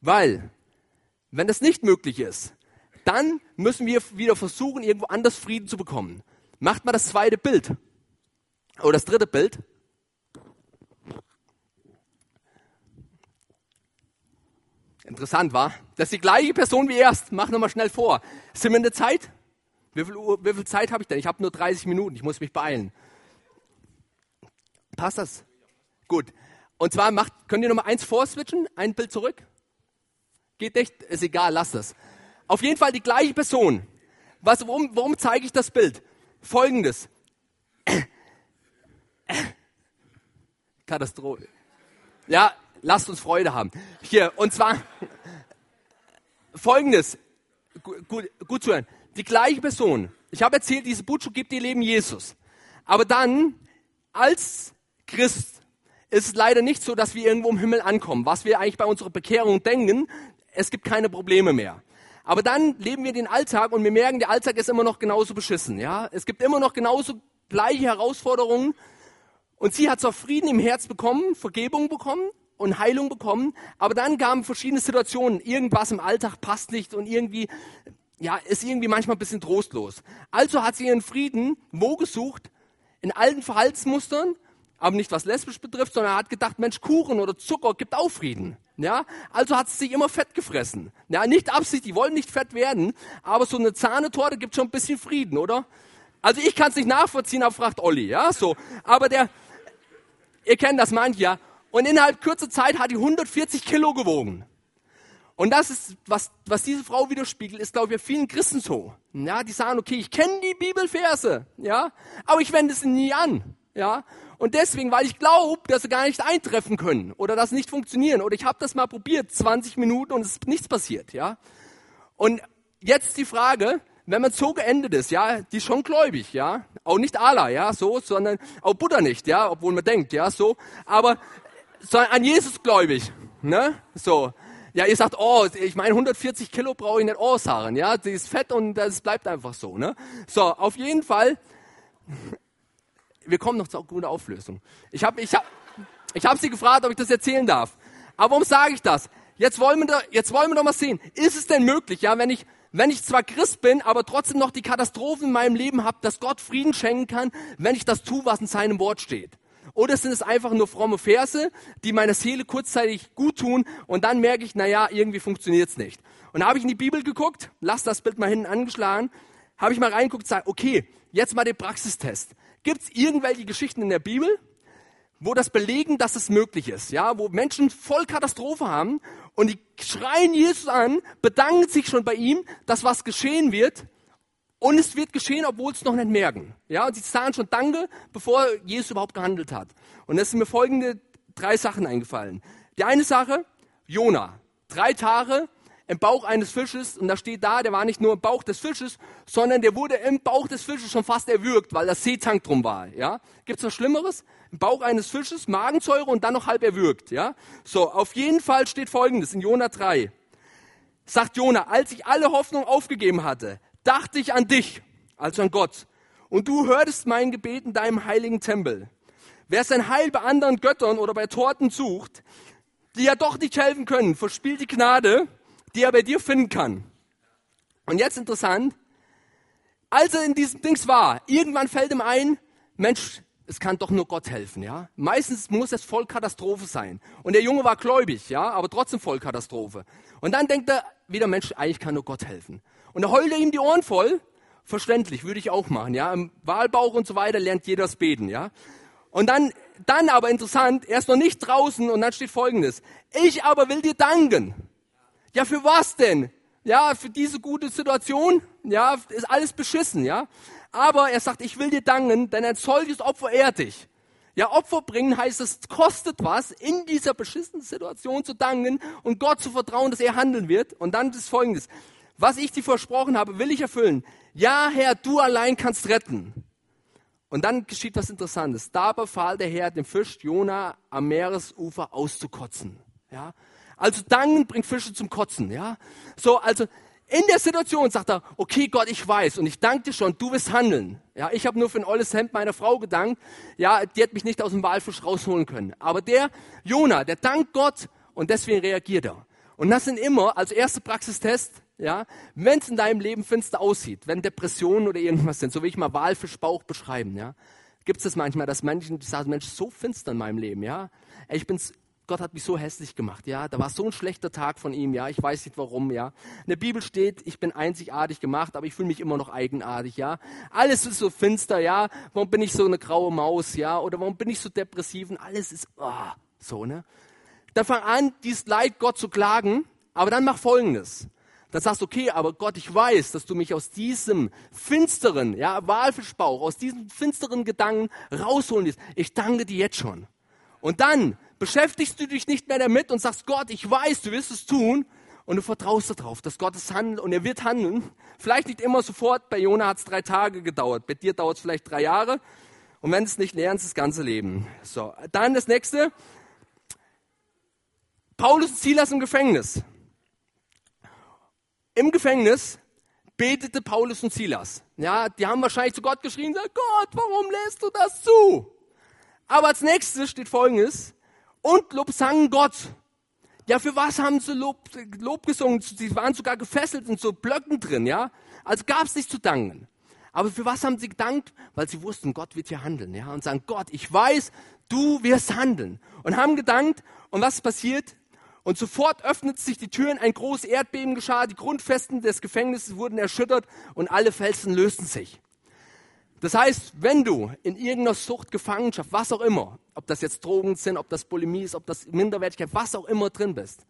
Weil, wenn das nicht möglich ist, dann müssen wir wieder versuchen, irgendwo anders Frieden zu bekommen. Macht mal das zweite Bild. Oder das dritte Bild. Interessant war. Das ist die gleiche Person wie erst. Mach nochmal schnell vor. Sind wir in der Zeit? Wie viel, Uhr, wie viel Zeit habe ich denn? Ich habe nur 30 Minuten. Ich muss mich beeilen. Passt das? Gut. Und zwar macht, könnt ihr nochmal eins vorswitchen? Ein Bild zurück? Geht nicht? Ist egal, lasst das. Auf jeden Fall die gleiche Person. Was, warum, warum zeige ich das Bild? Folgendes. (coughs) Katastrophe. Ja, lasst uns Freude haben. Hier, und zwar folgendes, gut, gut zu hören. Die gleiche Person. Ich habe erzählt, diese Butschu gibt ihr Leben Jesus. Aber dann, als Christ, ist es leider nicht so, dass wir irgendwo im Himmel ankommen. Was wir eigentlich bei unserer Bekehrung denken, es gibt keine Probleme mehr. Aber dann leben wir den Alltag und wir merken, der Alltag ist immer noch genauso beschissen. Ja, es gibt immer noch genauso gleiche Herausforderungen. Und sie hat zwar Frieden im Herz bekommen, Vergebung bekommen, und Heilung bekommen, aber dann kamen verschiedene Situationen. Irgendwas im Alltag passt nicht und irgendwie, ja, ist irgendwie manchmal ein bisschen trostlos. Also hat sie ihren Frieden wo gesucht? In alten Verhaltensmustern, aber nicht was lesbisch betrifft, sondern hat gedacht, Mensch, Kuchen oder Zucker gibt auch Frieden. Ja, also hat sie sich immer fett gefressen. Ja, nicht Absicht, die wollen nicht fett werden, aber so eine Zahnetorte gibt schon ein bisschen Frieden, oder? Also ich kann es nicht nachvollziehen, aber fragt Olli, ja, so. Aber der, ihr kennt das manche ja, und innerhalb kurzer Zeit hat die 140 Kilo gewogen. Und das ist, was, was diese Frau widerspiegelt, ist, glaube ich, bei vielen Christen so. Ja, die sagen, okay, ich kenne die Bibelverse, ja, aber ich wende sie nie an. ja. Und deswegen, weil ich glaube, dass sie gar nicht eintreffen können oder dass sie nicht funktionieren. Oder ich habe das mal probiert, 20 Minuten und es ist nichts passiert, ja. Und jetzt die Frage, wenn man so geendet ist, ja, die ist schon gläubig, ja. Auch nicht Allah, ja, so, sondern auch Buddha nicht, ja, obwohl man denkt, ja, so. Aber an Jesus gläubig, ne, so. Ja, ihr sagt, oh, ich meine 140 Kilo brauche ich nicht ausharren, ja, die ist fett und das bleibt einfach so, ne. So, auf jeden Fall wir kommen noch zur guten Auflösung. Ich habe ich hab, ich hab sie gefragt, ob ich das erzählen darf. Aber warum sage ich das? Jetzt wollen, wir da, jetzt wollen wir doch mal sehen, ist es denn möglich, ja, wenn ich, wenn ich zwar Christ bin, aber trotzdem noch die Katastrophen in meinem Leben habe, dass Gott Frieden schenken kann, wenn ich das tue, was in seinem Wort steht? Oder sind es einfach nur fromme Verse, die meiner Seele kurzzeitig gut tun und dann merke ich, naja, irgendwie funktioniert's nicht. Und da habe ich in die Bibel geguckt, lass das Bild mal hinten angeschlagen, habe ich mal reingeguckt, sage, okay, jetzt mal den Praxistest. Gibt es irgendwelche Geschichten in der Bibel, wo das belegen, dass es möglich ist, ja, wo Menschen voll Katastrophe haben und die schreien Jesus an, bedanken sich schon bei ihm, dass was geschehen wird und es wird geschehen, obwohl es noch nicht merken, ja, und sie sagen schon Danke, bevor Jesus überhaupt gehandelt hat. Und es sind mir folgende drei Sachen eingefallen. Die eine Sache, Jona, drei Tage im Bauch eines Fisches und da steht da, der war nicht nur im Bauch des Fisches, sondern der wurde im Bauch des Fisches schon fast erwürgt, weil das Seetank drum war. Ja, gibt's was Schlimmeres? Im Bauch eines Fisches Magensäure und dann noch halb erwürgt. Ja, so auf jeden Fall steht Folgendes in Jona 3. Sagt Jona, als ich alle Hoffnung aufgegeben hatte, dachte ich an dich, also an Gott, und du hörtest mein Gebet in deinem heiligen Tempel. Wer sein Heil bei anderen Göttern oder bei Torten sucht, die ja doch nicht helfen können, verspielt die Gnade die er bei dir finden kann. Und jetzt interessant, als er in diesem Dings war, irgendwann fällt ihm ein, Mensch, es kann doch nur Gott helfen, ja. Meistens muss es Vollkatastrophe sein. Und der Junge war gläubig, ja, aber trotzdem Vollkatastrophe. Und dann denkt er wieder, Mensch, eigentlich kann nur Gott helfen. Und da heult er ihm die Ohren voll. Verständlich, würde ich auch machen, ja. Im Wahlbauch und so weiter lernt jeder das Beten, ja. Und dann, dann aber interessant, er ist noch nicht draußen und dann steht folgendes. Ich aber will dir danken. Ja, für was denn? Ja, für diese gute Situation? Ja, ist alles beschissen, ja. Aber er sagt, ich will dir danken, denn ein solches Opfer ehrt dich. Ja, Opfer bringen heißt, es kostet was, in dieser beschissenen Situation zu danken und Gott zu vertrauen, dass er handeln wird. Und dann ist folgendes. Was ich dir versprochen habe, will ich erfüllen. Ja, Herr, du allein kannst retten. Und dann geschieht was Interessantes. Da befahl der Herr dem Fisch Jona am Meeresufer auszukotzen. Ja, also danken bringt Fische zum Kotzen, ja. So, also in der Situation sagt er, okay Gott, ich weiß und ich danke dir schon, du wirst handeln. Ja, ich habe nur für ein olles Hemd meiner Frau gedankt. Ja, die hat mich nicht aus dem Walfisch rausholen können. Aber der Jona, der dankt Gott und deswegen reagiert er. Und das sind immer als erster Praxistest, ja, wenn es in deinem Leben finster aussieht, wenn Depressionen oder irgendwas sind, so wie ich mal Walfischbauch beschreiben, ja, gibt es das manchmal, dass Menschen sagen, Mensch, so finster in meinem Leben, ja. Ich bin Gott hat mich so hässlich gemacht, ja. Da war so ein schlechter Tag von ihm, ja. Ich weiß nicht warum, ja. In der Bibel steht, ich bin einzigartig gemacht, aber ich fühle mich immer noch eigenartig, ja. Alles ist so finster, ja. Warum bin ich so eine graue Maus, ja? Oder warum bin ich so depressiv? Und alles ist, oh, so, ne? Dann fang an, dieses Leid Gott zu klagen, aber dann mach Folgendes. Dann sagst du, okay, aber Gott, ich weiß, dass du mich aus diesem finsteren, ja, Walfischbauch, aus diesem finsteren Gedanken rausholen willst. Ich danke dir jetzt schon. Und dann beschäftigst du dich nicht mehr damit und sagst, Gott, ich weiß, du wirst es tun. Und du vertraust darauf, dass Gott es handelt und er wird handeln. Vielleicht nicht immer sofort. Bei Jona hat es drei Tage gedauert. Bei dir dauert es vielleicht drei Jahre. Und wenn es nicht lernst, das ganze Leben. So, dann das nächste. Paulus und Silas im Gefängnis. Im Gefängnis betete Paulus und Silas. Ja, die haben wahrscheinlich zu Gott geschrien, Gott, warum lässt du das zu? Aber als nächstes steht Folgendes und Lob sangen Gott. Ja, für was haben sie Lob, Lob gesungen? Sie waren sogar gefesselt in so Blöcken drin, ja. Also gab es nicht zu danken. Aber für was haben sie gedankt? Weil sie wussten, Gott wird hier handeln, ja. Und sagen, Gott, ich weiß, du wirst handeln. Und haben gedankt. Und was ist passiert? Und sofort öffneten sich die Türen, ein großes Erdbeben geschah, die Grundfesten des Gefängnisses wurden erschüttert und alle Felsen lösten sich. Das heißt, wenn du in irgendeiner Sucht, Gefangenschaft, was auch immer, ob das jetzt Drogen sind, ob das Bulimie ist, ob das Minderwertigkeit, was auch immer drin bist,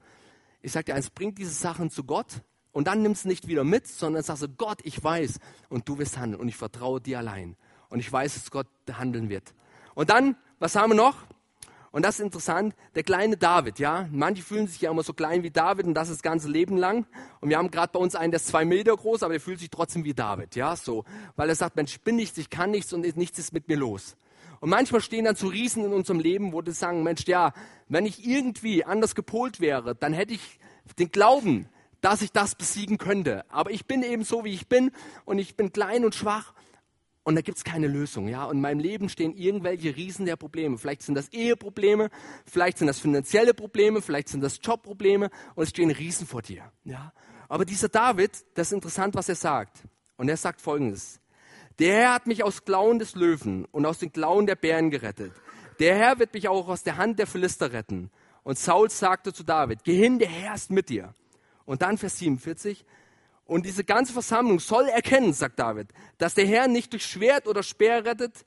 ich sage dir eins, bring diese Sachen zu Gott und dann nimmst du nicht wieder mit, sondern sagst du, Gott, ich weiß und du wirst handeln und ich vertraue dir allein und ich weiß, dass Gott handeln wird. Und dann, was haben wir noch? Und das ist interessant, der kleine David, ja. Manche fühlen sich ja immer so klein wie David und das das ganze Leben lang. Und wir haben gerade bei uns einen, der ist zwei Meter groß, aber der fühlt sich trotzdem wie David, ja, so. Weil er sagt, Mensch, ich bin nichts, ich kann nichts und nichts ist mit mir los. Und manchmal stehen dann so Riesen in unserem Leben, wo die sagen, Mensch, ja, wenn ich irgendwie anders gepolt wäre, dann hätte ich den Glauben, dass ich das besiegen könnte. Aber ich bin eben so, wie ich bin und ich bin klein und schwach und da gibt es keine Lösung. Ja? Und in meinem Leben stehen irgendwelche Riesen der Probleme. Vielleicht sind das Eheprobleme, vielleicht sind das finanzielle Probleme, vielleicht sind das Jobprobleme und es stehen Riesen vor dir. Ja? Aber dieser David, das ist interessant, was er sagt. Und er sagt folgendes. Der Herr hat mich aus Klauen des Löwen und aus den Klauen der Bären gerettet. Der Herr wird mich auch aus der Hand der Philister retten. Und Saul sagte zu David, geh hin, der Herr ist mit dir. Und dann Vers 47, und diese ganze Versammlung soll erkennen, sagt David, dass der Herr nicht durch Schwert oder Speer rettet,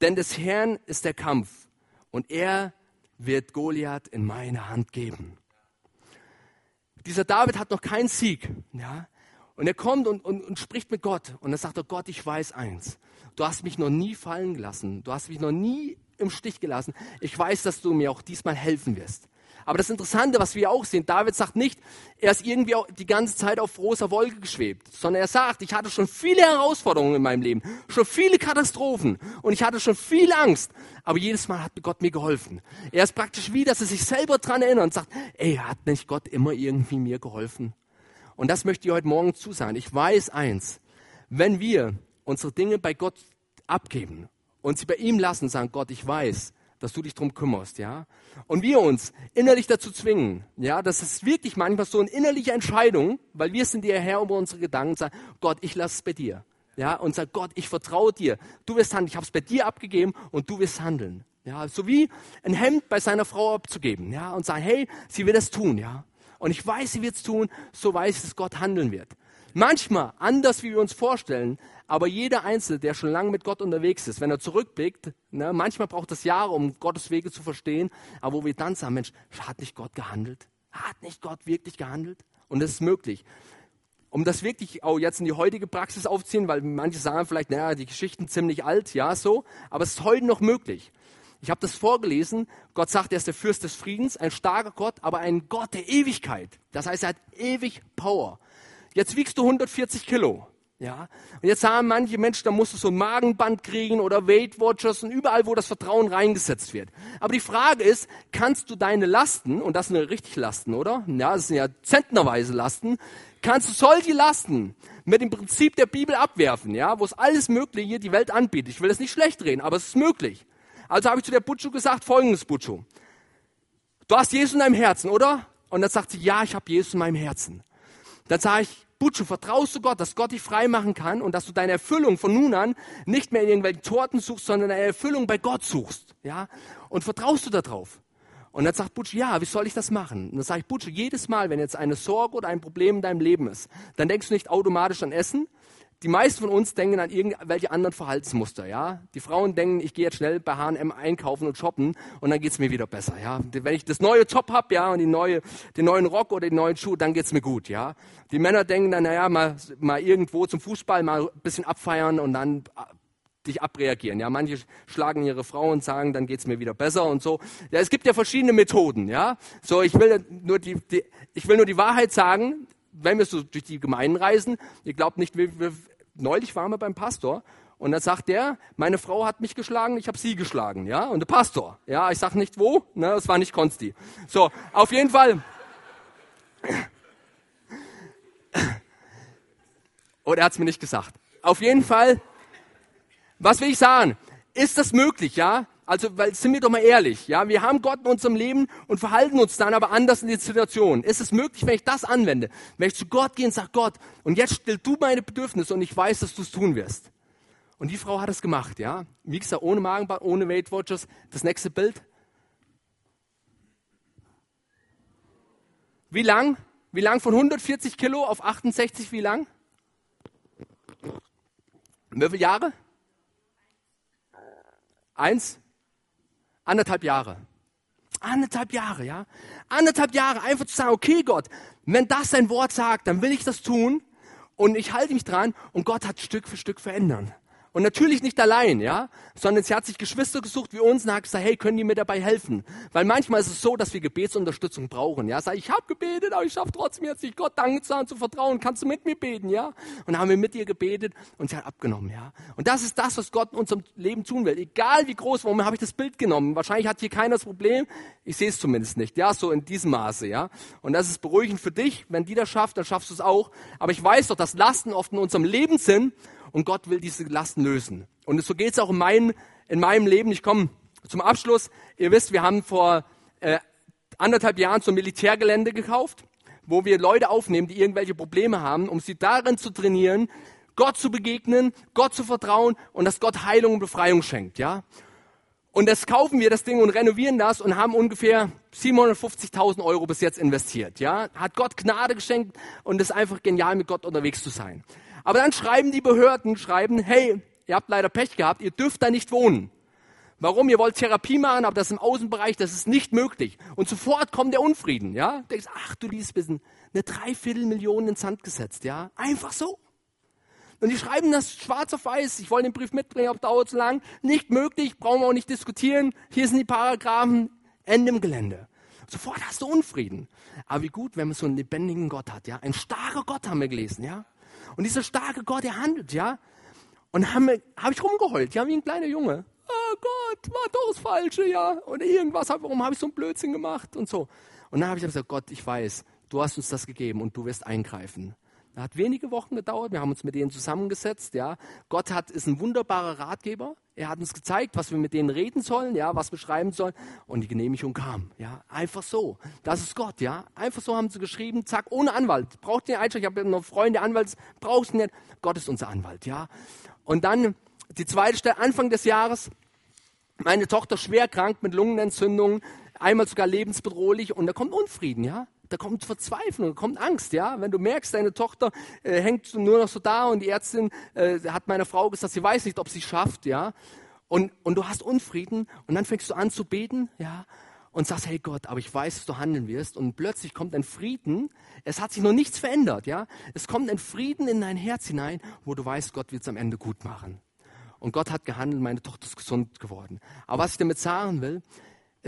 denn des Herrn ist der Kampf. Und er wird Goliath in meine Hand geben. Dieser David hat noch keinen Sieg. Ja? Und er kommt und, und, und spricht mit Gott. Und dann sagt er, Gott, ich weiß eins. Du hast mich noch nie fallen gelassen. Du hast mich noch nie im Stich gelassen. Ich weiß, dass du mir auch diesmal helfen wirst. Aber das Interessante, was wir auch sehen, David sagt nicht, er ist irgendwie die ganze Zeit auf rosa Wolke geschwebt, sondern er sagt, ich hatte schon viele Herausforderungen in meinem Leben, schon viele Katastrophen und ich hatte schon viel Angst, aber jedes Mal hat Gott mir geholfen. Er ist praktisch wie, dass er sich selber dran erinnert und sagt, ey, hat nicht Gott immer irgendwie mir geholfen? Und das möchte ich heute Morgen zusagen. Ich weiß eins, wenn wir unsere Dinge bei Gott abgeben und sie bei ihm lassen, sagen, Gott, ich weiß, dass du dich drum kümmerst, ja. Und wir uns innerlich dazu zwingen, ja, das ist wirklich manchmal so eine innerliche Entscheidung, weil wir sind der Herr über unsere Gedanken, sagen, Gott, ich lasse es bei dir, ja, und sag, Gott, ich vertraue dir, du wirst handeln, ich habe es bei dir abgegeben und du wirst handeln, ja, so wie ein Hemd bei seiner Frau abzugeben, ja, und sagen, hey, sie wird es tun, ja, und ich weiß, sie wird es tun, so weiß ich, dass Gott handeln wird. Manchmal anders, wie wir uns vorstellen, aber jeder Einzelne, der schon lange mit Gott unterwegs ist, wenn er zurückblickt, ne, manchmal braucht es Jahre, um Gottes Wege zu verstehen, aber wo wir dann sagen, Mensch, hat nicht Gott gehandelt? Hat nicht Gott wirklich gehandelt? Und das ist möglich. Um das wirklich auch jetzt in die heutige Praxis aufzuziehen, weil manche sagen vielleicht, naja, die Geschichten ziemlich alt, ja, so, aber es ist heute noch möglich. Ich habe das vorgelesen. Gott sagt, er ist der Fürst des Friedens, ein starker Gott, aber ein Gott der Ewigkeit. Das heißt, er hat ewig Power. Jetzt wiegst du 140 Kilo. Ja, und jetzt sagen manche Menschen, da musst du so ein Magenband kriegen oder Weight Watchers und überall, wo das Vertrauen reingesetzt wird. Aber die Frage ist, kannst du deine Lasten, und das sind ja richtig Lasten, oder? Ja, das sind ja zentnerweise Lasten, kannst du solche Lasten mit dem Prinzip der Bibel abwerfen, ja, wo es alles Mögliche hier die Welt anbietet. Ich will das nicht schlecht reden, aber es ist möglich. Also habe ich zu der Butcho gesagt, folgendes Butcho. Du hast Jesus in deinem Herzen, oder? Und dann sagt sie, ja, ich habe Jesus in meinem Herzen. Dann sage ich, Butcho, vertraust du Gott, dass Gott dich frei machen kann und dass du deine Erfüllung von nun an nicht mehr in irgendwelchen Torten suchst, sondern eine Erfüllung bei Gott suchst, ja? Und vertraust du darauf? Und dann sagt Butch, ja, wie soll ich das machen? Und dann sage ich, Butch, jedes Mal, wenn jetzt eine Sorge oder ein Problem in deinem Leben ist, dann denkst du nicht automatisch an Essen, die meisten von uns denken an irgendwelche anderen Verhaltensmuster, ja. Die Frauen denken, ich gehe jetzt schnell bei H&M einkaufen und shoppen und dann geht's mir wieder besser, ja. Wenn ich das neue Top hab, ja, und die neue, den neuen Rock oder den neuen Schuh, dann geht's mir gut, ja. Die Männer denken dann, naja, mal, mal irgendwo zum Fußball mal ein bisschen abfeiern und dann äh, dich abreagieren. Ja, manche schlagen ihre Frau und sagen, dann geht's mir wieder besser und so. Ja, es gibt ja verschiedene Methoden. Ja, so ich will nur die, die ich will nur die Wahrheit sagen wenn wir so durch die Gemeinden reisen, ihr glaubt nicht, wir, wir, neulich waren wir beim Pastor und dann sagt der, meine Frau hat mich geschlagen, ich habe sie geschlagen, ja, und der Pastor, ja, ich sag nicht wo, ne, das war nicht Konsti. So, auf jeden Fall. Oder er hat es mir nicht gesagt. Auf jeden Fall, was will ich sagen? Ist das möglich, ja? Also, weil, sind wir doch mal ehrlich, ja, wir haben Gott in unserem Leben und verhalten uns dann aber anders in die Situation. Ist es möglich, wenn ich das anwende, wenn ich zu Gott gehe und sage, Gott, und jetzt still du meine Bedürfnisse und ich weiß, dass du es tun wirst. Und die Frau hat es gemacht, ja. Wie gesagt, ohne Magenband, ohne Weight Watchers. Das nächste Bild. Wie lang? Wie lang von 140 Kilo auf 68, wie lang? Wie viele Jahre? Eins? Anderthalb Jahre. Anderthalb Jahre, ja. Anderthalb Jahre einfach zu sagen, okay Gott, wenn das dein Wort sagt, dann will ich das tun und ich halte mich dran und Gott hat Stück für Stück verändern. Und natürlich nicht allein, ja, sondern sie hat sich Geschwister gesucht wie uns und hat gesagt, hey, können die mir dabei helfen? Weil manchmal ist es so, dass wir Gebetsunterstützung brauchen, ja. Sag ich, habe gebetet, aber ich schaffe trotzdem jetzt nicht Gott Dank zu sagen, zu vertrauen. Kannst du mit mir beten, ja? Und dann haben wir mit ihr gebetet und sie hat abgenommen, ja. Und das ist das, was Gott in unserem Leben tun will. Egal wie groß, warum habe ich das Bild genommen? Wahrscheinlich hat hier keiner das Problem. Ich sehe es zumindest nicht, ja, so in diesem Maße, ja. Und das ist beruhigend für dich. Wenn die das schafft, dann schaffst du es auch. Aber ich weiß doch, dass Lasten oft in unserem Leben sind und Gott will diese Lasten lösen. Und so geht es auch in meinem, in meinem Leben. Ich komme zum Abschluss. Ihr wisst, wir haben vor äh, anderthalb Jahren so ein Militärgelände gekauft, wo wir Leute aufnehmen, die irgendwelche Probleme haben, um sie darin zu trainieren, Gott zu begegnen, Gott zu vertrauen und dass Gott Heilung und Befreiung schenkt, ja. Und das kaufen wir das Ding und renovieren das und haben ungefähr 750.000 Euro bis jetzt investiert, ja. Hat Gott Gnade geschenkt und es ist einfach genial, mit Gott unterwegs zu sein. Aber dann schreiben die Behörden, schreiben, hey, ihr habt leider Pech gehabt, ihr dürft da nicht wohnen. Warum? Ihr wollt Therapie machen, aber das im Außenbereich, das ist nicht möglich. Und sofort kommt der Unfrieden, ja. Du denkst, ach du liebes Wissen, eine Dreiviertelmillion ins Sand gesetzt, ja. Einfach so. Und die schreiben das schwarz auf weiß. Ich wollte den Brief mitbringen, aber dauert zu lang. Nicht möglich, brauchen wir auch nicht diskutieren. Hier sind die Paragraphen, Ende im Gelände. Sofort hast du Unfrieden. Aber wie gut, wenn man so einen lebendigen Gott hat, ja. Ein starker Gott haben wir gelesen, ja. Und dieser starke Gott, der handelt, ja. Und habe hab ich rumgeheult, ja, wie ein kleiner Junge. Oh Gott, war doch das Falsche, ja. Und irgendwas, warum habe ich so einen Blödsinn gemacht und so. Und dann habe ich gesagt, Gott, ich weiß, du hast uns das gegeben und du wirst eingreifen. Das hat wenige Wochen gedauert. Wir haben uns mit denen zusammengesetzt. Ja, Gott hat ist ein wunderbarer Ratgeber. Er hat uns gezeigt, was wir mit denen reden sollen, ja, was wir schreiben sollen. Und die Genehmigung kam. Ja, einfach so. Das ist Gott. Ja, einfach so haben sie geschrieben. Zack, ohne Anwalt. Braucht den Einschlag. Ich habe noch Freunde Anwalts. Brauchst nicht. Gott ist unser Anwalt. Ja. Und dann die zweite Stelle Anfang des Jahres. Meine Tochter schwer krank mit Lungenentzündung, einmal sogar lebensbedrohlich und da kommt Unfrieden, ja da kommt Verzweiflung, da kommt Angst, ja. Wenn du merkst, deine Tochter äh, hängt nur noch so da und die Ärztin äh, hat meiner Frau gesagt, sie weiß nicht, ob sie schafft, ja. Und, und du hast Unfrieden und dann fängst du an zu beten, ja. Und sagst, hey Gott, aber ich weiß, dass du handeln wirst. Und plötzlich kommt ein Frieden. Es hat sich noch nichts verändert, ja. Es kommt ein Frieden in dein Herz hinein, wo du weißt, Gott wird es am Ende gut machen. Und Gott hat gehandelt, meine Tochter ist gesund geworden. Aber was ich damit sagen will,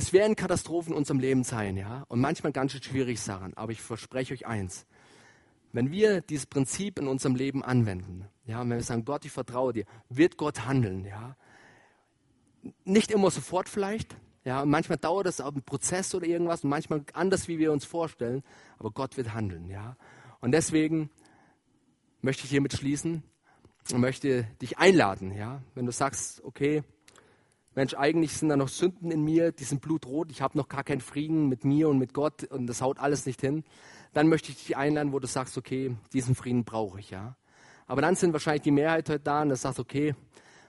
es werden Katastrophen in unserem Leben sein, ja, und manchmal ganz schön schwierig Sachen. Aber ich verspreche euch eins: Wenn wir dieses Prinzip in unserem Leben anwenden, ja, wenn wir sagen, Gott, ich vertraue dir, wird Gott handeln, ja. Nicht immer sofort vielleicht, ja, manchmal dauert auch ein Prozess oder irgendwas und manchmal anders, wie wir uns vorstellen, aber Gott wird handeln, ja. Und deswegen möchte ich hiermit schließen und möchte dich einladen, ja, wenn du sagst, okay, Mensch, eigentlich sind da noch Sünden in mir, die sind blutrot, ich habe noch gar keinen Frieden mit mir und mit Gott und das haut alles nicht hin, dann möchte ich dich einladen, wo du sagst, okay, diesen Frieden brauche ich, ja. Aber dann sind wahrscheinlich die Mehrheit heute da und du sagst, okay,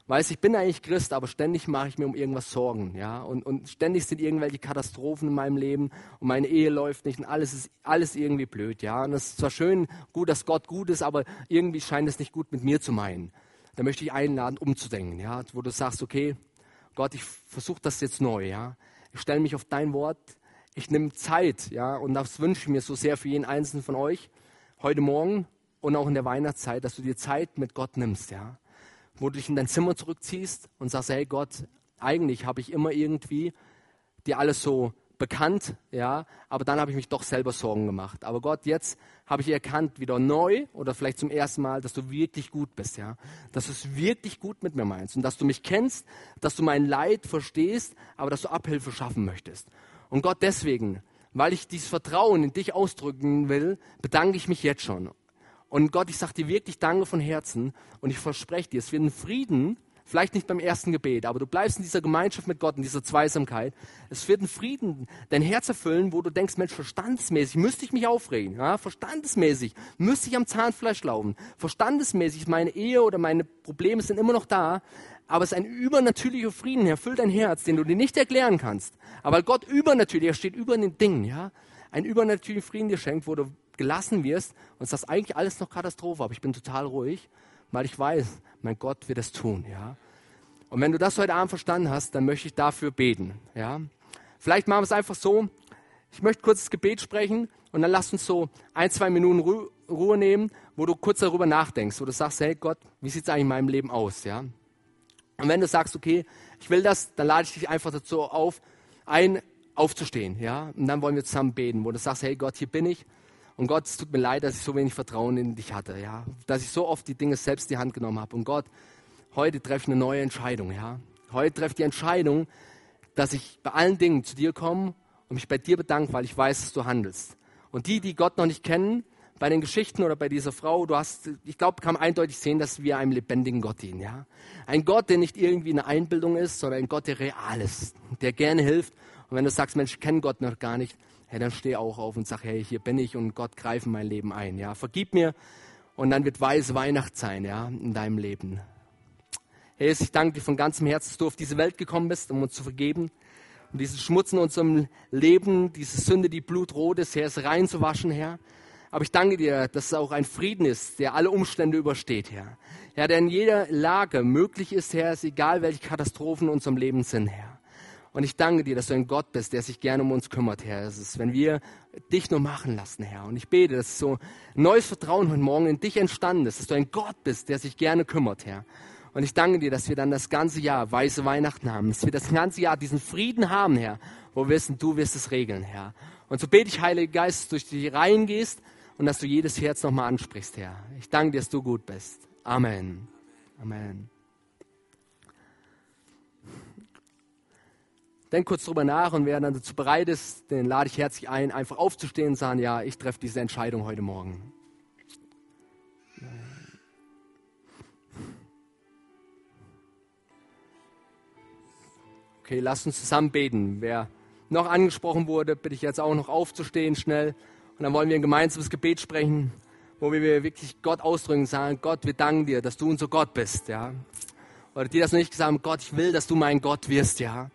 weiß, ich bin eigentlich Christ, aber ständig mache ich mir um irgendwas Sorgen, ja. Und, und ständig sind irgendwelche Katastrophen in meinem Leben und meine Ehe läuft nicht und alles ist alles irgendwie blöd, ja. Und es ist zwar schön, gut, dass Gott gut ist, aber irgendwie scheint es nicht gut mit mir zu meinen. Da möchte ich einladen, umzudenken, ja. Wo du sagst, okay, Gott, ich versuche das jetzt neu, ja. Ich stelle mich auf dein Wort, ich nehme Zeit, ja, und das wünsche ich mir so sehr für jeden einzelnen von euch, heute Morgen und auch in der Weihnachtszeit, dass du dir Zeit mit Gott nimmst, ja. Wo du dich in dein Zimmer zurückziehst und sagst, hey Gott, eigentlich habe ich immer irgendwie dir alles so bekannt, ja, aber dann habe ich mich doch selber Sorgen gemacht. Aber Gott, jetzt habe ich erkannt, wieder neu oder vielleicht zum ersten Mal, dass du wirklich gut bist, ja, dass du es wirklich gut mit mir meinst und dass du mich kennst, dass du mein Leid verstehst, aber dass du Abhilfe schaffen möchtest. Und Gott, deswegen, weil ich dieses Vertrauen in dich ausdrücken will, bedanke ich mich jetzt schon. Und Gott, ich sage dir wirklich Danke von Herzen und ich verspreche dir, es wird ein Frieden Vielleicht nicht beim ersten Gebet, aber du bleibst in dieser Gemeinschaft mit Gott, in dieser Zweisamkeit. Es wird ein Frieden dein Herz erfüllen, wo du denkst, Mensch, verstandesmäßig müsste ich mich aufregen. Ja, verstandesmäßig müsste ich am Zahnfleisch laufen. Verstandesmäßig, meine Ehe oder meine Probleme sind immer noch da. Aber es ist ein übernatürlicher Frieden, erfüllt dein Herz, den du dir nicht erklären kannst. Aber Gott übernatürlich, er steht über den Dingen, ja. Ein übernatürlicher Frieden dir schenkt, wo du gelassen wirst und sagst, eigentlich alles noch Katastrophe, aber ich bin total ruhig weil ich weiß, mein Gott wird es tun, ja. Und wenn du das heute Abend verstanden hast, dann möchte ich dafür beten, ja. Vielleicht machen wir es einfach so. Ich möchte kurz das Gebet sprechen und dann lass uns so ein, zwei Minuten Ru Ruhe nehmen, wo du kurz darüber nachdenkst, wo du sagst, hey Gott, wie sieht es eigentlich in meinem Leben aus, ja. Und wenn du sagst, okay, ich will das, dann lade ich dich einfach dazu auf, ein, aufzustehen, ja. Und dann wollen wir zusammen beten, wo du sagst, hey Gott, hier bin ich. Und Gott, es tut mir leid, dass ich so wenig Vertrauen in dich hatte, ja. Dass ich so oft die Dinge selbst in die Hand genommen habe. Und Gott, heute treffe ich eine neue Entscheidung, ja. Heute treffe ich die Entscheidung, dass ich bei allen Dingen zu dir komme und mich bei dir bedanke, weil ich weiß, dass du handelst. Und die, die Gott noch nicht kennen, bei den Geschichten oder bei dieser Frau, du hast, ich glaube, kann man eindeutig sehen, dass wir einem lebendigen Gott dienen, ja. Ein Gott, der nicht irgendwie eine Einbildung ist, sondern ein Gott, der real ist, der gerne hilft. Und wenn du sagst, Mensch, ich kenne Gott noch gar nicht, hey, dann steh auch auf und sag, hey, hier bin ich und Gott greife mein Leben ein, ja. Vergib mir und dann wird weise Weihnacht sein, ja, in deinem Leben. Hey, ich danke dir von ganzem Herzen, dass du auf diese Welt gekommen bist, um uns zu vergeben. Und diesen Schmutz in unserem Leben, diese Sünde, die blutrot ist, Herr, es reinzuwaschen, Herr. Aber ich danke dir, dass es auch ein Frieden ist, der alle Umstände übersteht, Herr. Herr, der in jeder Lage möglich ist, Herr, ist egal, welche Katastrophen in unserem Leben sind, Herr. Und ich danke dir, dass du ein Gott bist, der sich gerne um uns kümmert, Herr. Es ist, wenn wir dich nur machen lassen, Herr. Und ich bete, dass so neues Vertrauen heute Morgen in dich entstanden ist, dass du ein Gott bist, der sich gerne kümmert, Herr. Und ich danke dir, dass wir dann das ganze Jahr weiße Weihnachten haben, dass wir das ganze Jahr diesen Frieden haben, Herr, wo wir wissen, du wirst es regeln, Herr. Und so bete ich, Heiliger Geist, dass du durch die Reihen gehst und dass du jedes Herz nochmal ansprichst, Herr. Ich danke dir, dass du gut bist. Amen. Amen. Denk kurz drüber nach und wer dann dazu bereit ist, den lade ich herzlich ein, einfach aufzustehen und sagen, ja, ich treffe diese Entscheidung heute Morgen. Okay, lasst uns zusammen beten. Wer noch angesprochen wurde, bitte ich jetzt auch noch aufzustehen schnell. Und dann wollen wir ein gemeinsames Gebet sprechen, wo wir wirklich Gott ausdrücken, sagen, Gott, wir danken dir, dass du unser Gott bist, ja. Oder die das noch nicht gesagt haben, Gott, ich will, dass du mein Gott wirst, ja.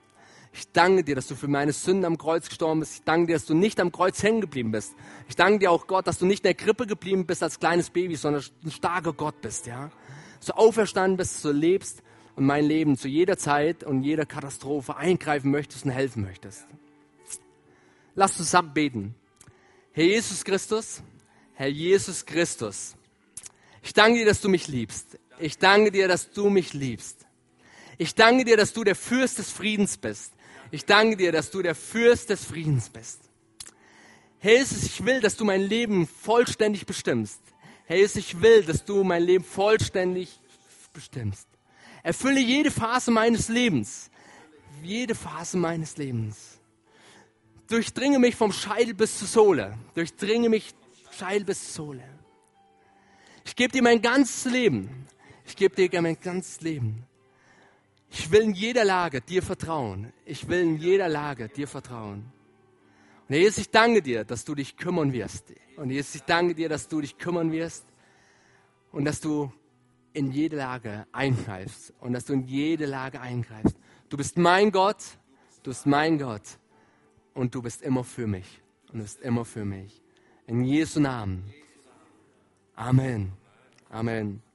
Ich danke dir, dass du für meine Sünden am Kreuz gestorben bist. Ich danke dir, dass du nicht am Kreuz hängen geblieben bist. Ich danke dir auch, Gott, dass du nicht in der Krippe geblieben bist als kleines Baby, sondern ein starker Gott bist, ja. Dass du auferstanden bist, dass du lebst und mein Leben zu jeder Zeit und jeder Katastrophe eingreifen möchtest und helfen möchtest. Lass uns zusammen beten. Herr Jesus Christus, Herr Jesus Christus, ich danke dir, dass du mich liebst. Ich danke dir, dass du mich liebst. Ich danke dir, dass du der Fürst des Friedens bist. Ich danke dir, dass du der Fürst des Friedens bist. Herr Jesus, ich will, dass du mein Leben vollständig bestimmst. Herr Jesus, ich will, dass du mein Leben vollständig bestimmst. Erfülle jede Phase meines Lebens. Jede Phase meines Lebens durchdringe mich vom Scheitel bis zur Sohle. Durchdringe mich Scheitel bis zur Sohle. Ich gebe dir mein ganzes Leben. Ich gebe dir mein ganzes Leben. Ich will in jeder Lage dir vertrauen. Ich will in jeder Lage dir vertrauen. Und Jesus, ich danke dir, dass du dich kümmern wirst. Und Jesus, ich danke dir, dass du dich kümmern wirst und dass du in jede Lage eingreifst und dass du in jede Lage eingreifst. Du bist mein Gott, du bist mein Gott und du bist immer für mich. Und du bist immer für mich. In Jesu Namen. Amen. Amen.